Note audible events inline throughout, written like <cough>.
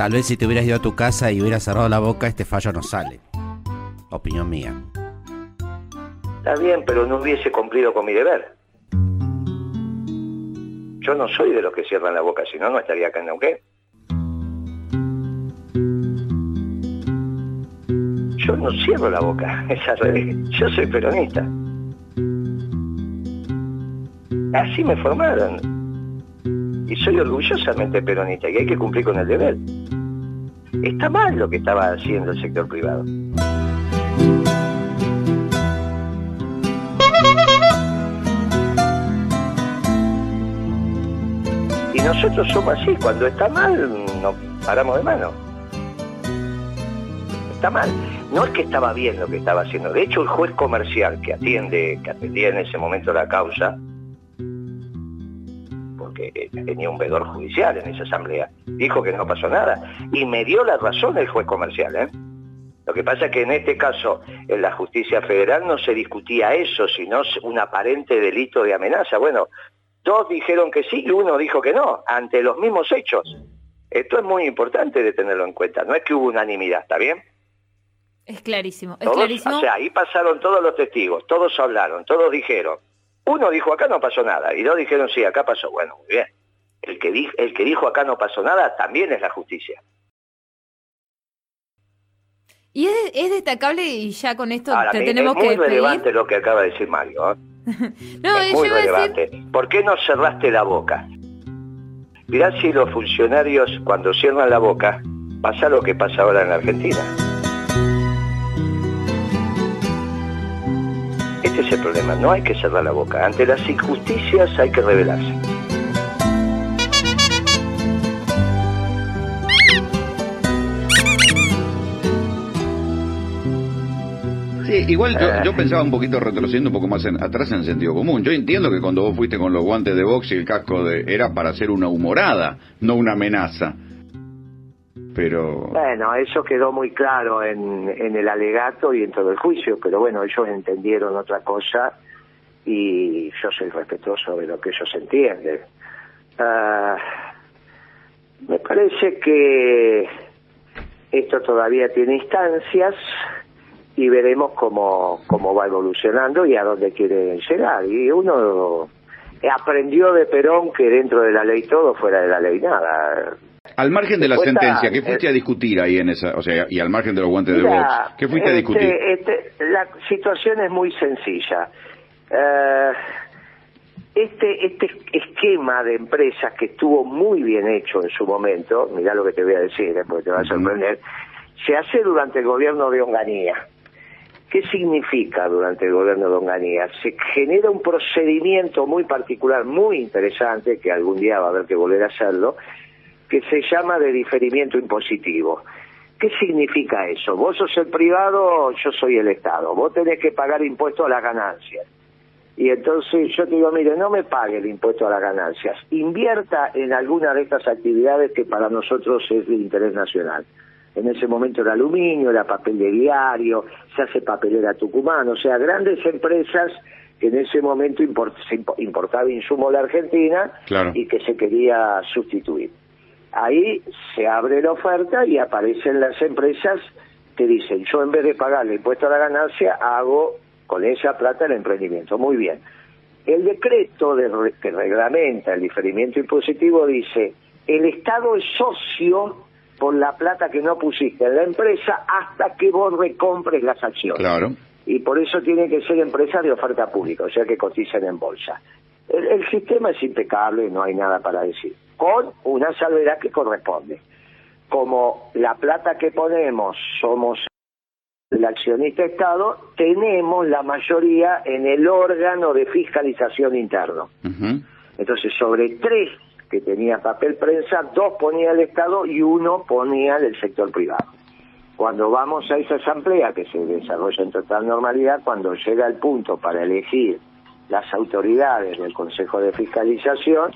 tal vez si te hubieras ido a tu casa y hubieras cerrado la boca, este fallo no sale. Opinión mía. Está bien, pero no hubiese cumplido con mi deber. Yo no soy de los que cierran la boca, si no, no estaría acá en Neuquén. Yo no cierro la boca, <laughs> es al revés. Yo soy peronista. Así me formaron. Y soy orgullosamente peronista y hay que cumplir con el deber. Está mal lo que estaba haciendo el sector privado. Y nosotros somos así, cuando está mal nos paramos de mano. Está mal. No es que estaba bien lo que estaba haciendo. De hecho, el juez comercial que atiende, que atendía en ese momento la causa, tenía un vedor judicial en esa asamblea, dijo que no pasó nada. Y me dio la razón el juez comercial, ¿eh? Lo que pasa es que en este caso, en la justicia federal no se discutía eso, sino un aparente delito de amenaza. Bueno, dos dijeron que sí y uno dijo que no, ante los mismos hechos. Esto es muy importante de tenerlo en cuenta. No es que hubo unanimidad, ¿está bien? Es clarísimo, es clarísimo. O sea, ahí pasaron todos los testigos, todos hablaron, todos dijeron. Uno dijo acá no pasó nada y dos dijeron sí, acá pasó. Bueno, muy bien. El que, el que dijo acá no pasó nada también es la justicia. Y es, destacable, y ya con esto te tenemos que. Es muy relevante lo que acaba de decir Mario. ¿eh? <laughs> no, es muy relevante. ¿Por qué no cerraste la boca? Mirá si los funcionarios, cuando cierran la boca, pasa lo que pasa ahora en Argentina. Problema, no hay que cerrar la boca. Ante las injusticias hay que rebelarse. igual yo, pensaba un poquito retrocediendo un poco más atrás en el sentido común. Yo entiendo que cuando vos fuiste con los guantes de box y el casco de, era para hacer una humorada, no una amenaza. Pero... Bueno, eso quedó muy claro en, el alegato y en todo el juicio, pero bueno, ellos entendieron otra cosa y yo soy respetuoso de lo que ellos entienden. Ah, me parece que esto todavía tiene instancias, y veremos cómo, cómo va evolucionando y a dónde quiere llegar. Y uno aprendió de Perón que dentro de la ley todo, fuera de la ley nada. Al margen de la sentencia, ¿qué fuiste a discutir ahí en esa, o sea, y al margen de los guantes de box, qué fuiste a este, discutir? Este, la situación es muy sencilla. Eh, este, este esquema de empresas que estuvo muy bien hecho en su momento, mirá lo que te voy a decir, eh, porque te va a sorprender, se hace durante el gobierno de Onganía. ¿Qué significa durante el gobierno de Onganía? Se genera un procedimiento muy particular, muy interesante, que algún día va a haber que volver a hacerlo, que se llama de diferimiento impositivo. ¿Qué significa eso? Vos sos el privado, yo soy el Estado. Vos tenés que pagar impuesto a las ganancias. Y entonces yo te digo, mire, no me pague el impuesto a las ganancias. Invierta en alguna de estas actividades que para nosotros es de interés nacional en ese momento era aluminio, era papel de diario, se hace papelera Tucumán, o sea, grandes empresas que en ese momento se importaba insumo a la Argentina y que se quería sustituir. Ahí se abre la oferta y aparecen las empresas que dicen, yo en vez de pagarle impuesto a la ganancia, hago con esa plata el emprendimiento. Muy bien. El decreto que reglamenta el diferimiento impositivo dice, el Estado es socio por la plata que no pusiste en la empresa hasta que vos recompres las acciones. Claro. Y por eso tienen que ser empresas de oferta pública, o sea que cotizan en bolsa. El, sistema es impecable, no hay nada para decir, con una salvedad que corresponde. Como la plata que ponemos somos el accionista Estado, tenemos la mayoría en el órgano de fiscalización interno. Entonces, sobre tres que tenía papel prensa, dos ponía el Estado y uno ponía el sector privado. Cuando vamos a esa asamblea que se desarrolla en total normalidad, cuando llega el punto para elegir las autoridades del Consejo de Fiscalización,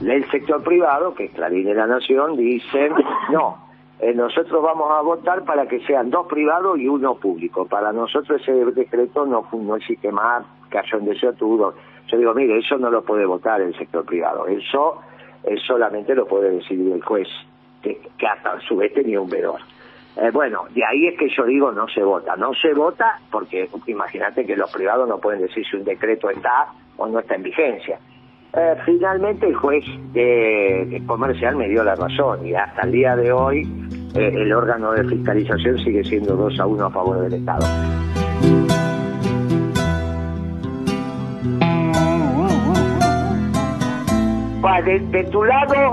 el sector privado, que es Clarín de la Nación, dicen, no, eh, nosotros vamos a votar para que sean dos privados y uno público. Para nosotros ese decreto no, no existe más, cayó en deseo. Yo digo, mire, eso no lo puede votar el sector privado. Eso solamente lo puede decidir el juez. que, que a su vez tenía un vedor. Eh, bueno, de ahí es que yo digo no se vota. No se vota porque imagínate que los privados no pueden decir si un decreto está o no está en vigencia. Eh, finalmente el juez de, comercial me dio la razón y hasta el día de hoy eh, el órgano de fiscalización sigue siendo 2 a 1 a favor del Estado. de, tu lado,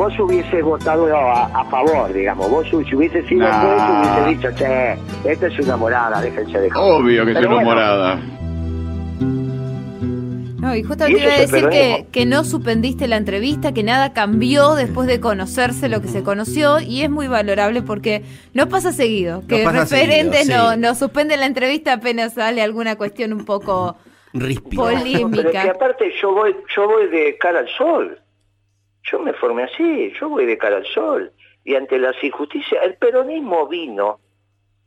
vos hubiese votado a, favor, digamos. Vos si hubiese sido juez, hubiese dicho, che, esta es una morada, déjense de Obvio que es una morada. No, y justo te iba a decir que, que, no suspendiste la entrevista, que nada cambió después de conocerse lo que se conoció y es muy valorable porque no pasa seguido, que referentes no, no suspenden la entrevista apenas sale alguna cuestión un poco polémica. Pero que aparte yo voy, yo voy de cara al sol. Yo me formé así, yo voy de cara al sol. Y ante las injusticias, el peronismo vino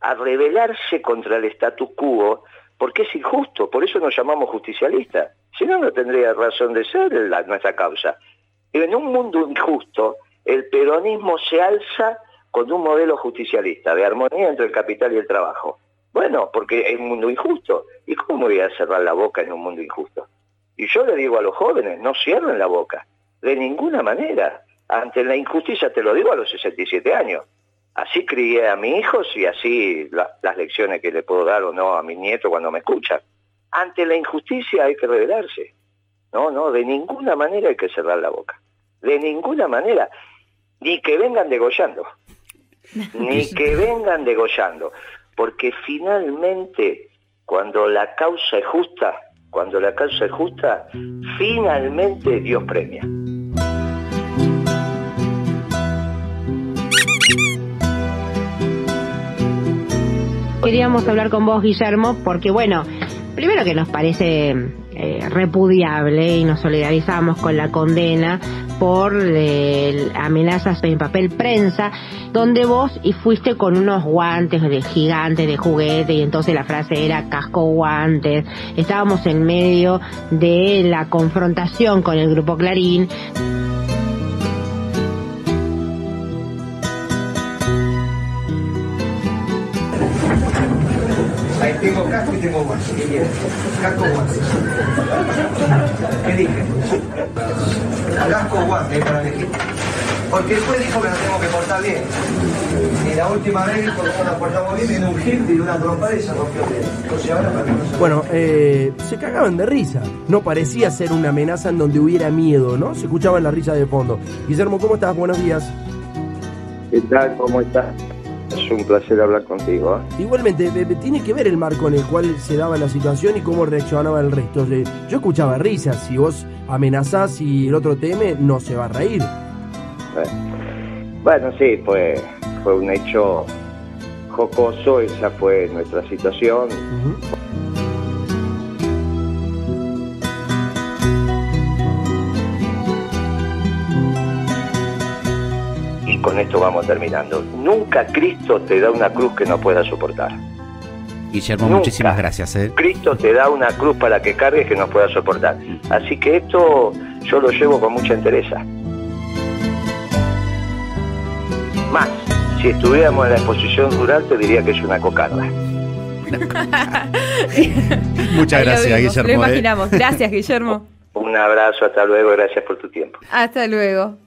a rebelarse contra el status quo porque es injusto, por eso nos llamamos justicialistas. Si no, no tendría razón de ser la, nuestra causa. En un mundo injusto, el peronismo se alza con un modelo justicialista, de armonía entre el capital y el trabajo. Bueno, porque es un mundo injusto. ¿Y cómo voy a cerrar la boca en un mundo injusto? Y yo le digo a los jóvenes, no cierren la boca, de ninguna manera. Ante la injusticia, te lo digo a los 67 años. Así crié a mis hijos y así las lecciones que le puedo dar o no a mi nieto cuando me escuchan. Ante la injusticia hay que rebelarse. No, no, de ninguna manera hay que cerrar la boca. De ninguna manera. Ni que vengan degollando. <laughs> Ni que vengan degollando porque finalmente cuando la causa es justa, cuando la causa es justa, finalmente Dios premia. Queríamos hablar con vos, Guillermo, porque bueno, primero que nos parece eh, repudiable y nos solidarizamos con la condena por eh, amenazas en papel prensa, donde vos y fuiste con unos guantes de gigante de juguete y entonces la frase era casco guantes. Estábamos en medio de la confrontación con el grupo Clarín. Tengo casco y tengo guantes. ¿Qué quieres? Casco guantes. ¿Qué dije? Casco guantes para elegir. Porque después dijo que nos tenemos que portar bien. Y la última vez dijo que nos portamos bien, vino un gil y una trompa y se rompió bien. Entonces ahora para que no se Bueno, eh, se cagaban de risa. No parecía ser una amenaza en donde hubiera miedo, ¿no? Se escuchaban la risa de fondo. Guillermo, ¿cómo estás? Buenos días. ¿Qué tal? ¿Cómo estás? Es un placer hablar contigo. ¿eh? Igualmente, tiene que ver el marco en el cual se daba la situación y cómo reaccionaba el resto. Yo escuchaba risas. Si vos amenazás y el otro teme, no se va a reír. Eh, bueno, sí, fue, fue un hecho jocoso, esa fue nuestra situación. Con esto vamos terminando. Nunca Cristo te da una cruz que no pueda soportar. Guillermo, muchísimas gracias. ¿eh? Cristo te da una cruz para que cargues que no pueda soportar. Así que esto yo lo llevo con mucha entereza. Más, si estuviéramos en la exposición rural te diría que es una cocarda. <laughs> Muchas gracias, Guillermo. Lo ¿eh? imaginamos. Gracias, Guillermo. <laughs> Un abrazo, hasta luego, gracias por tu tiempo. Hasta luego.